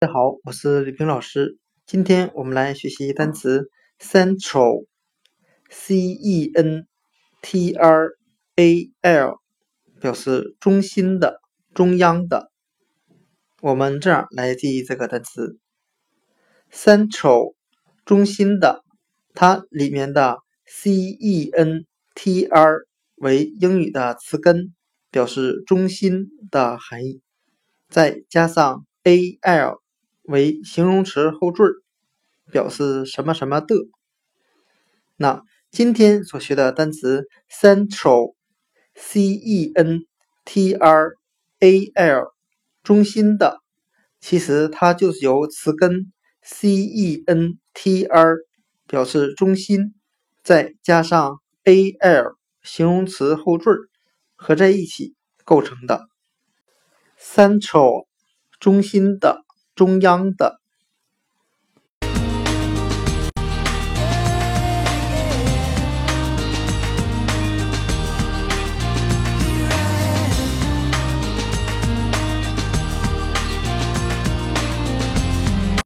大家好，我是李平老师。今天我们来学习单词 central，c e n t r a l，表示中心的、中央的。我们这样来记忆这个单词 central，中心的，它里面的 c e n t r 为英语的词根，表示中心的含义，再加上 a l。为形容词后缀，表示什么什么的。那今天所学的单词 central，c e n t r a l，中心的，其实它就是由词根 c e n t r 表示中心，再加上 a l 形容词后缀合在一起构成的。central，中心的。中央的。